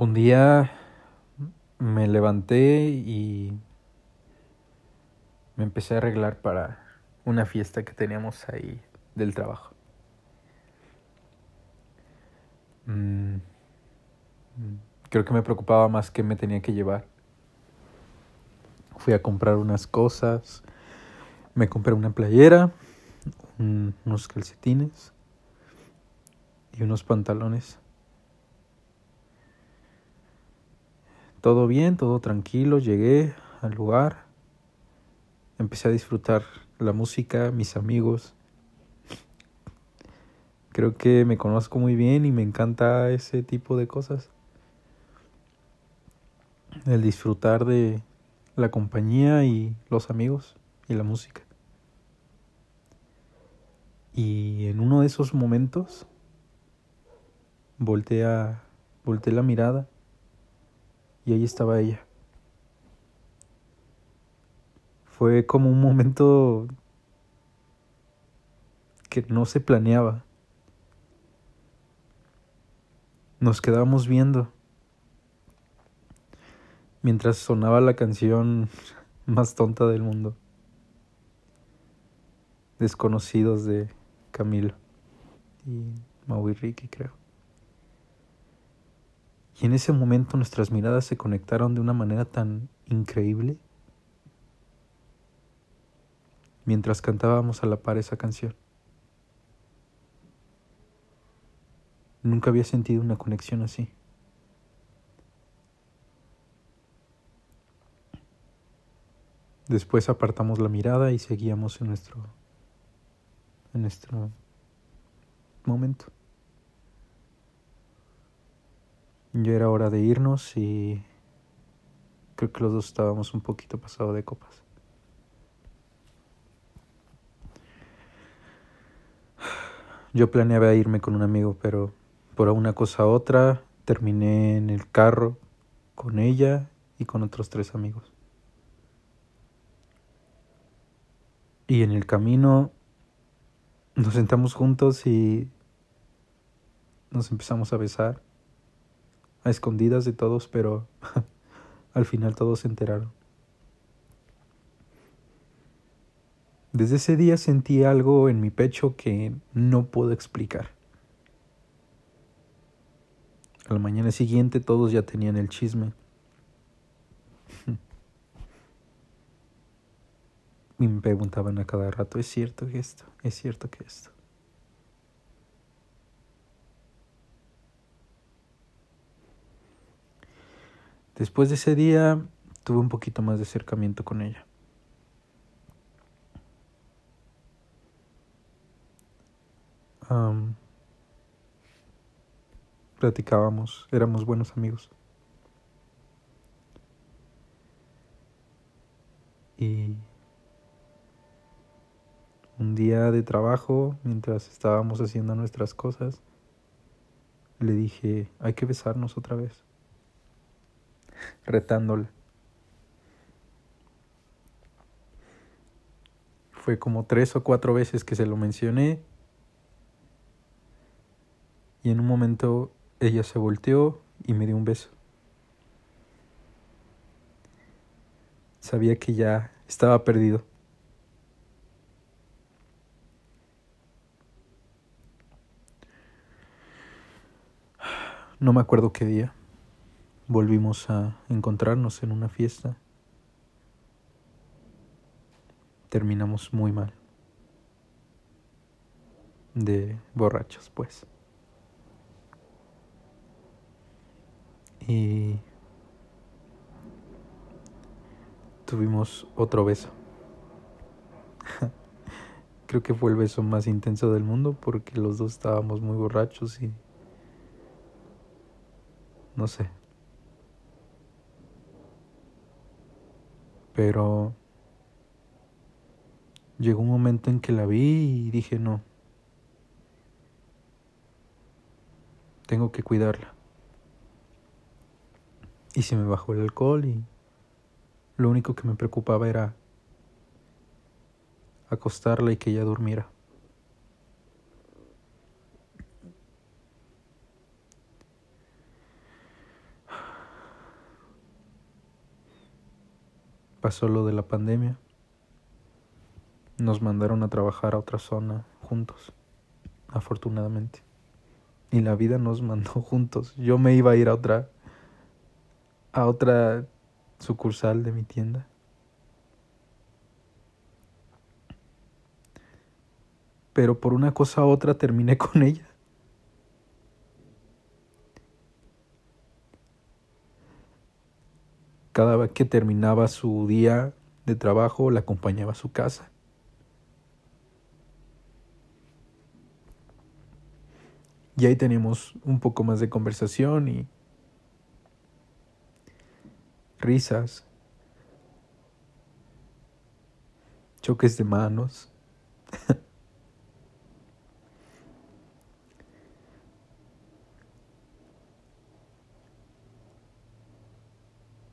Un día me levanté y me empecé a arreglar para una fiesta que teníamos ahí del trabajo. Mm, creo que me preocupaba más que me tenía que llevar. Fui a comprar unas cosas, me compré una playera, unos calcetines y unos pantalones. Todo bien, todo tranquilo, llegué al lugar, empecé a disfrutar la música, mis amigos. Creo que me conozco muy bien y me encanta ese tipo de cosas. El disfrutar de la compañía y los amigos y la música. Y en uno de esos momentos volteé, a, volteé la mirada y ahí estaba ella. Fue como un momento que no se planeaba. Nos quedábamos viendo mientras sonaba la canción más tonta del mundo. Desconocidos de Camilo y Maui Ricky, creo. Y en ese momento nuestras miradas se conectaron de una manera tan increíble mientras cantábamos a la par esa canción. Nunca había sentido una conexión así. Después apartamos la mirada y seguíamos en nuestro en nuestro momento. Ya era hora de irnos y creo que los dos estábamos un poquito pasado de copas. Yo planeaba irme con un amigo, pero por una cosa u otra terminé en el carro con ella y con otros tres amigos. Y en el camino nos sentamos juntos y nos empezamos a besar a escondidas de todos, pero al final todos se enteraron. Desde ese día sentí algo en mi pecho que no puedo explicar. A la mañana siguiente todos ya tenían el chisme. Y me preguntaban a cada rato, ¿es cierto que esto? ¿Es cierto que esto? Después de ese día tuve un poquito más de acercamiento con ella. platicábamos, éramos buenos amigos. Y un día de trabajo, mientras estábamos haciendo nuestras cosas, le dije, hay que besarnos otra vez retándola. Fue como tres o cuatro veces que se lo mencioné y en un momento ella se volteó y me dio un beso. Sabía que ya estaba perdido. No me acuerdo qué día volvimos a encontrarnos en una fiesta. Terminamos muy mal. De borrachos, pues. Y tuvimos otro beso. Creo que fue el beso más intenso del mundo porque los dos estábamos muy borrachos y no sé, Pero llegó un momento en que la vi y dije, no, tengo que cuidarla. Y se me bajó el alcohol y lo único que me preocupaba era acostarla y que ella durmiera. Pasó lo de la pandemia. Nos mandaron a trabajar a otra zona juntos, afortunadamente. Y la vida nos mandó juntos. Yo me iba a ir a otra a otra sucursal de mi tienda. Pero por una cosa u otra terminé con ella. Cada vez que terminaba su día de trabajo, la acompañaba a su casa. Y ahí teníamos un poco más de conversación y risas, choques de manos.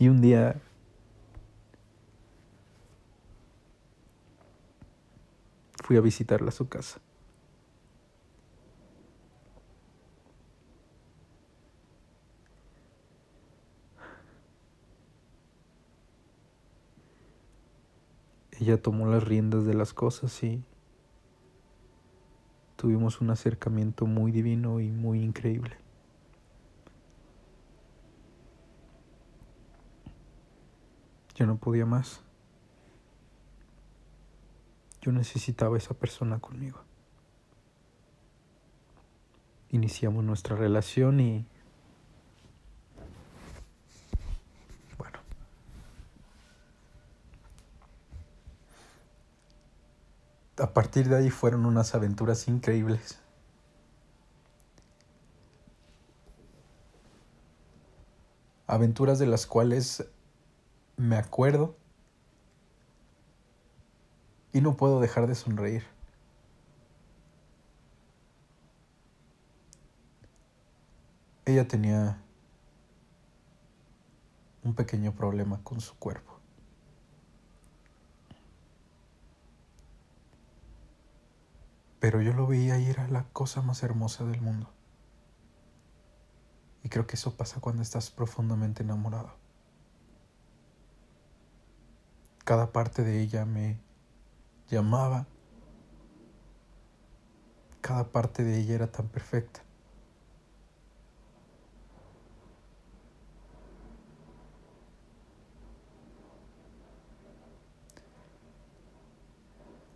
y un día fui a visitarla a su casa. ella tomó las riendas de las cosas y tuvimos un acercamiento muy divino y muy increíble. Yo no podía más. Yo necesitaba esa persona conmigo. Iniciamos nuestra relación y a partir de ahí fueron unas aventuras increíbles. Aventuras de las cuales me acuerdo y no puedo dejar de sonreír. Ella tenía un pequeño problema con su cuerpo. Pero yo lo veía y era la cosa más hermosa del mundo. Y creo que eso pasa cuando estás profundamente enamorado. Cada parte de ella me llamaba. Cada parte de ella era tan perfecta.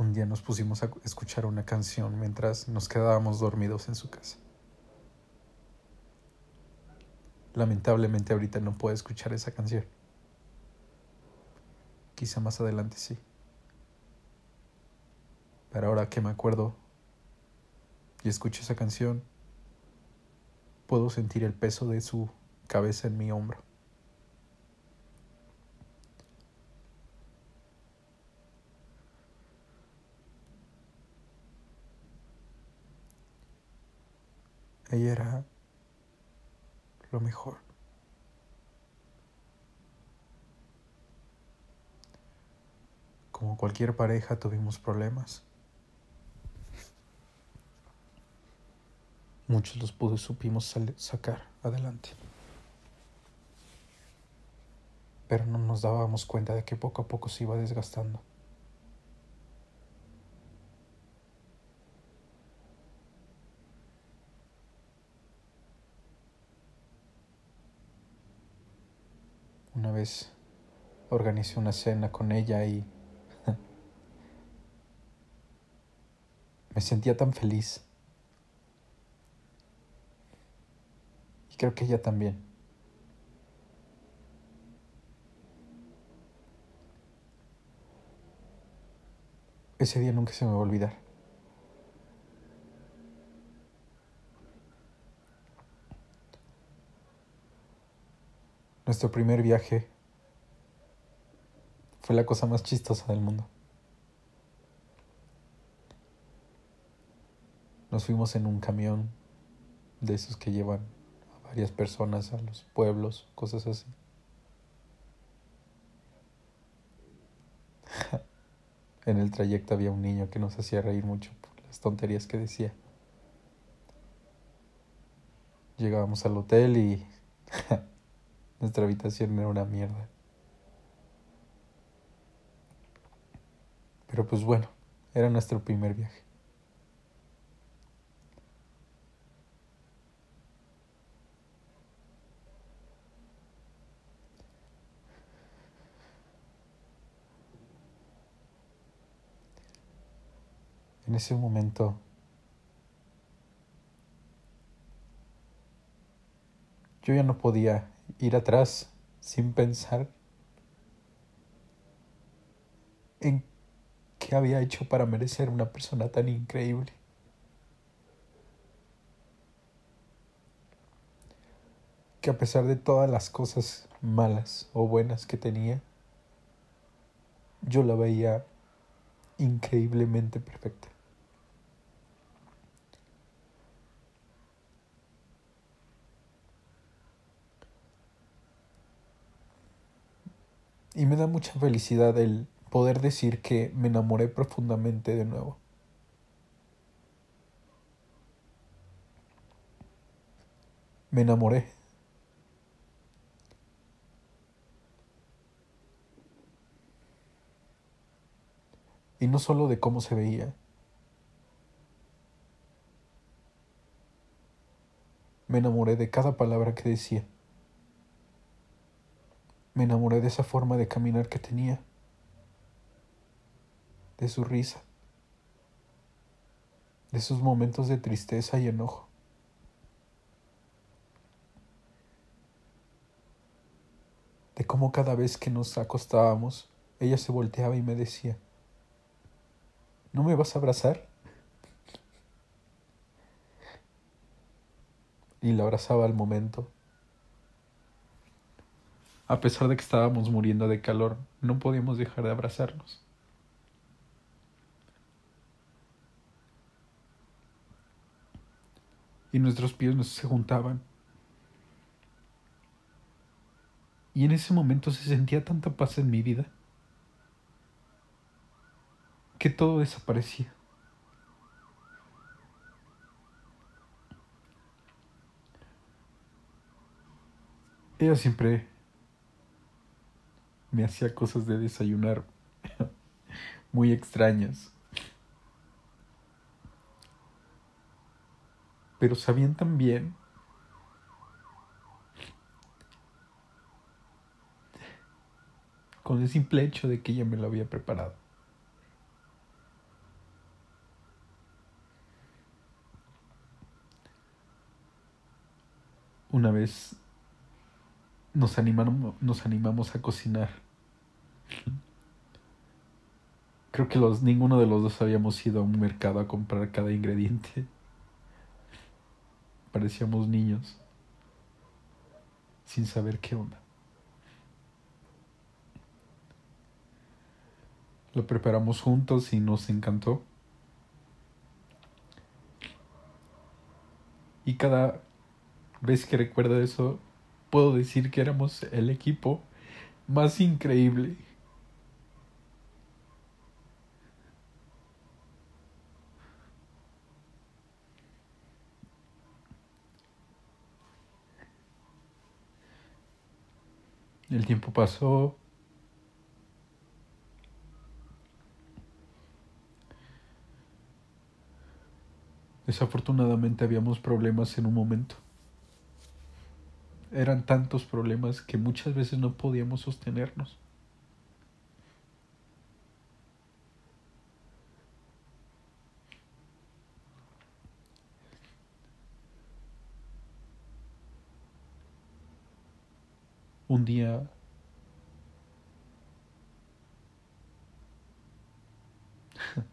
un día nos pusimos a escuchar una canción mientras nos quedábamos dormidos en su casa. Lamentablemente ahorita no puedo escuchar esa canción. Quizá más adelante sí. Pero ahora que me acuerdo y escucho esa canción, puedo sentir el peso de su cabeza en mi hombro. Ella era lo mejor. Como cualquier pareja tuvimos problemas. Muchos los pude, supimos sacar adelante. Pero no nos dábamos cuenta de que poco a poco se iba desgastando. Una vez organicé una cena con ella y me sentía tan feliz. Y creo que ella también. Ese día nunca se me va a olvidar. Nuestro primer viaje fue la cosa más chistosa del mundo. Nos fuimos en un camión de esos que llevan a varias personas a los pueblos, cosas así. en el trayecto había un niño que nos hacía reír mucho por las tonterías que decía. Llegábamos al hotel y Nuestra habitación era una mierda. Pero pues bueno, era nuestro primer viaje. En ese momento yo ya no podía ir atrás sin pensar en qué había hecho para merecer una persona tan increíble. Que a pesar de todas las cosas malas o buenas que tenía, yo la veía increíblemente perfecta. Y me da mucha felicidad el poder decir que me enamoré profundamente de nuevo. Me enamoré. Y no solo de cómo se veía. Me enamoré de cada palabra que decía. Me enamoré de esa forma de caminar que tenía, de su risa, de sus momentos de tristeza y enojo. De cómo cada vez que nos acostábamos, ella se volteaba y me decía, ¿no me vas a abrazar? Y la abrazaba al momento. A pesar de que estábamos muriendo de calor, no podíamos dejar de abrazarnos. Y nuestros pies nos se juntaban. Y en ese momento se sentía tanta paz en mi vida que todo desaparecía. Ella siempre me hacía cosas de desayunar muy extrañas. Pero sabían también con el simple hecho de que ella me lo había preparado. Una vez nos, nos animamos a cocinar. Creo que los, ninguno de los dos habíamos ido a un mercado a comprar cada ingrediente. Parecíamos niños, sin saber qué onda. Lo preparamos juntos y nos encantó. Y cada vez que recuerdo eso, puedo decir que éramos el equipo más increíble. El tiempo pasó. Desafortunadamente habíamos problemas en un momento eran tantos problemas que muchas veces no podíamos sostenernos. Un día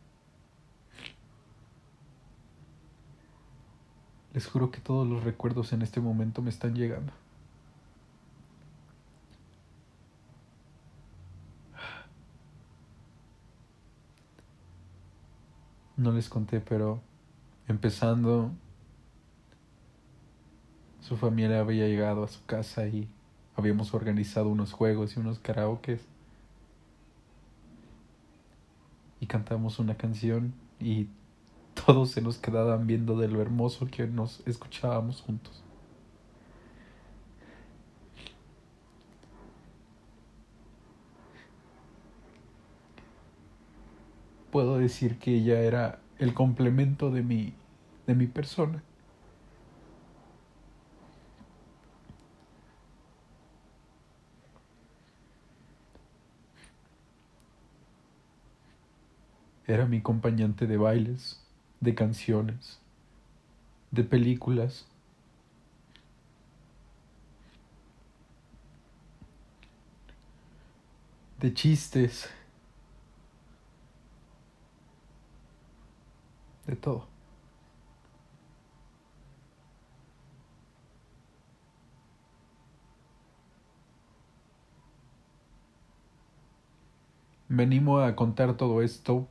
Les juro que todos los recuerdos en este momento me están llegando. No les conté, pero empezando, su familia había llegado a su casa y habíamos organizado unos juegos y unos karaokes. Y cantamos una canción y todos se nos quedaban viendo de lo hermoso que nos escuchábamos juntos. Puedo decir que ella era el complemento de mi, de mi persona. Era mi acompañante de bailes, de canciones, de películas. de chistes, de todo. Me animo a contar todo esto.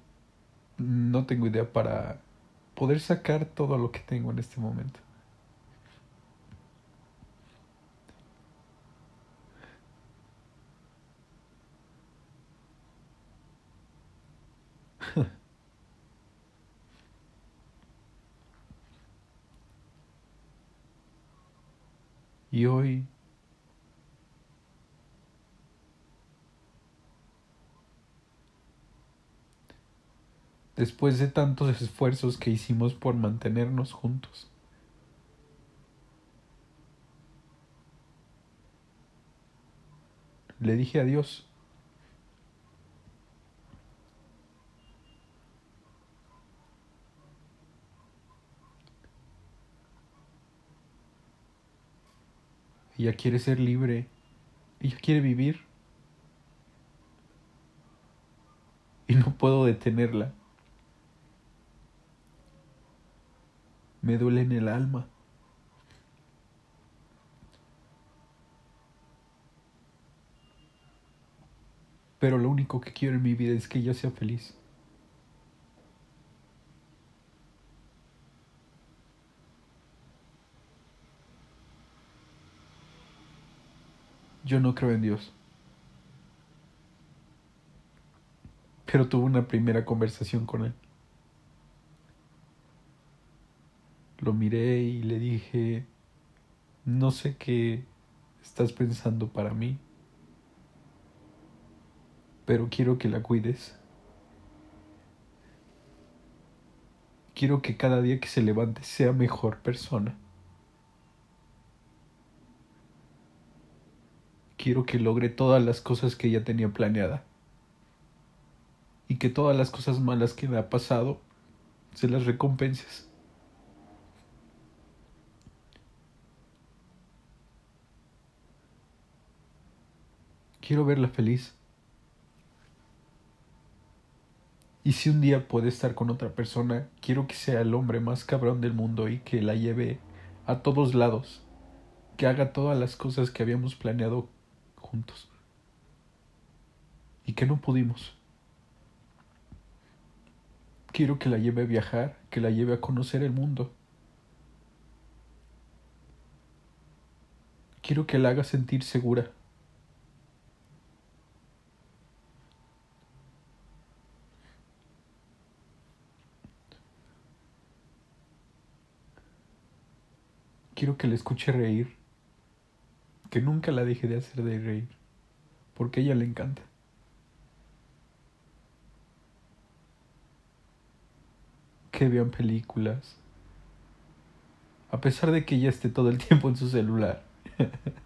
No tengo idea para poder sacar todo lo que tengo en este momento. Y hoy después de tantos esfuerzos que hicimos por mantenernos juntos. Le dije adiós. Ella quiere ser libre. Ella quiere vivir. Y no puedo detenerla. Me duele en el alma. Pero lo único que quiero en mi vida es que ella sea feliz. Yo no creo en Dios. Pero tuve una primera conversación con él. Lo miré y le dije, no sé qué estás pensando para mí, pero quiero que la cuides. Quiero que cada día que se levante sea mejor persona. Quiero que logre todas las cosas que ella tenía planeada. Y que todas las cosas malas que le ha pasado se las recompenses. Quiero verla feliz. Y si un día puede estar con otra persona, quiero que sea el hombre más cabrón del mundo y que la lleve a todos lados. Que haga todas las cosas que habíamos planeado juntos. Y que no pudimos. Quiero que la lleve a viajar, que la lleve a conocer el mundo. Quiero que la haga sentir segura. Quiero que la escuche reír que nunca la deje de hacer de reír, porque a ella le encanta. Que vean películas, a pesar de que ella esté todo el tiempo en su celular.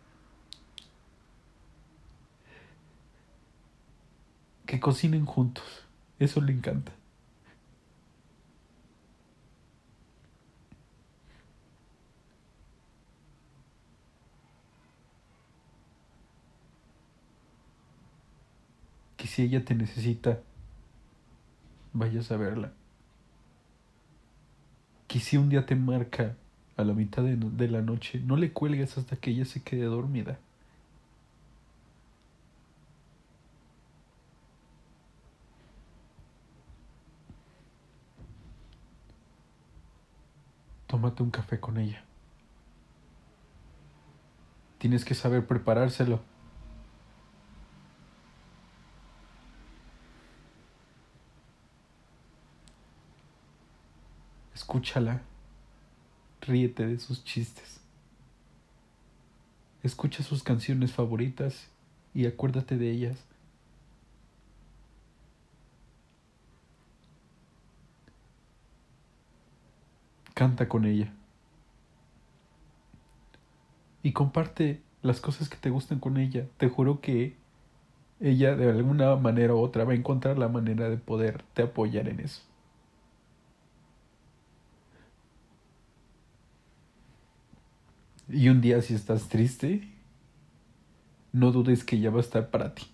que cocinen juntos, eso le encanta. Si ella te necesita, vayas a verla. Que si un día te marca a la mitad de, de la noche, no le cuelgues hasta que ella se quede dormida. Tómate un café con ella. Tienes que saber preparárselo. Escúchala. Ríete de sus chistes. Escucha sus canciones favoritas y acuérdate de ellas. Canta con ella. Y comparte las cosas que te gustan con ella. Te juro que ella de alguna manera u otra va a encontrar la manera de poderte apoyar en eso. Y un día si estás triste, no dudes que ella va a estar para ti.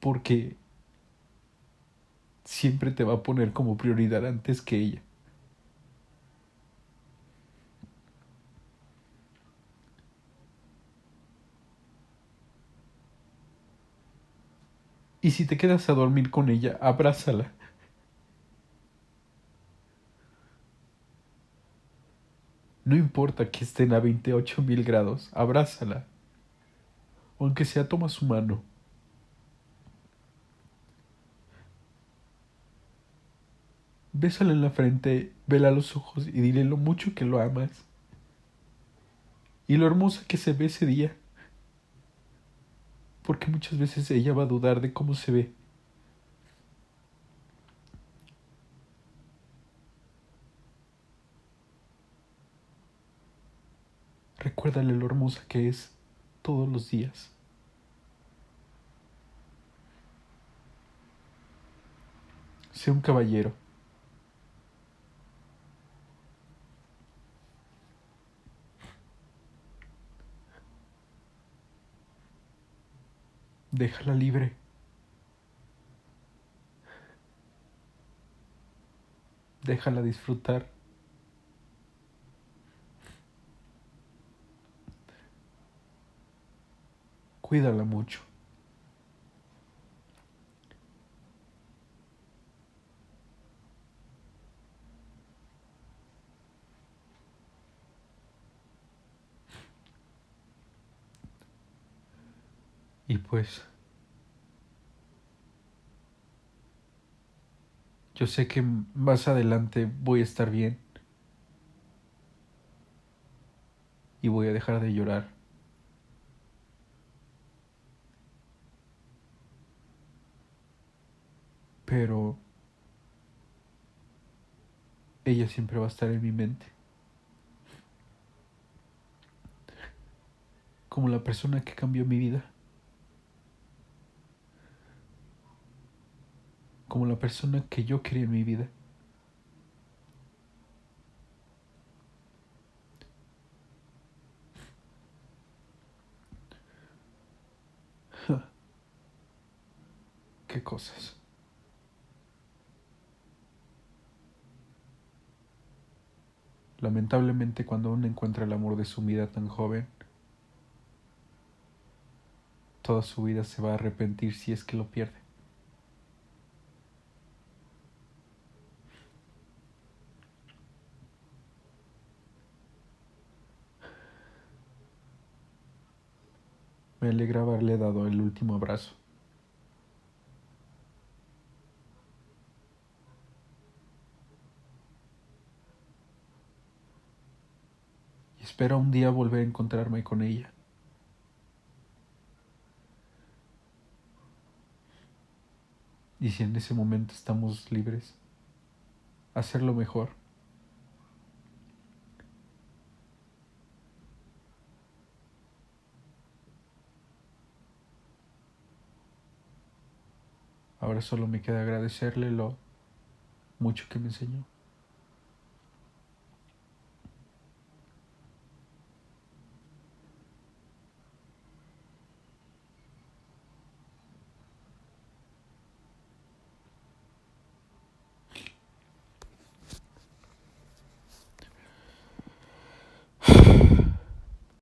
Porque siempre te va a poner como prioridad antes que ella. Y si te quedas a dormir con ella, abrázala. No importa que estén a 28 mil grados, abrázala. Aunque sea, toma su mano. Bésala en la frente, vela los ojos y dile lo mucho que lo amas. Y lo hermosa que se ve ese día porque muchas veces ella va a dudar de cómo se ve. Recuérdale lo hermosa que es todos los días. Sé un caballero. Déjala libre. Déjala disfrutar. Cuídala mucho. Y pues yo sé que más adelante voy a estar bien y voy a dejar de llorar. Pero ella siempre va a estar en mi mente. Como la persona que cambió mi vida. como la persona que yo quería en mi vida. Qué cosas. Lamentablemente cuando uno encuentra el amor de su vida tan joven, toda su vida se va a arrepentir si es que lo pierde. Me alegra haberle dado el último abrazo. Y espero un día volver a encontrarme con ella. Y si en ese momento estamos libres, hacerlo mejor. Ahora solo me queda agradecerle lo mucho que me enseñó.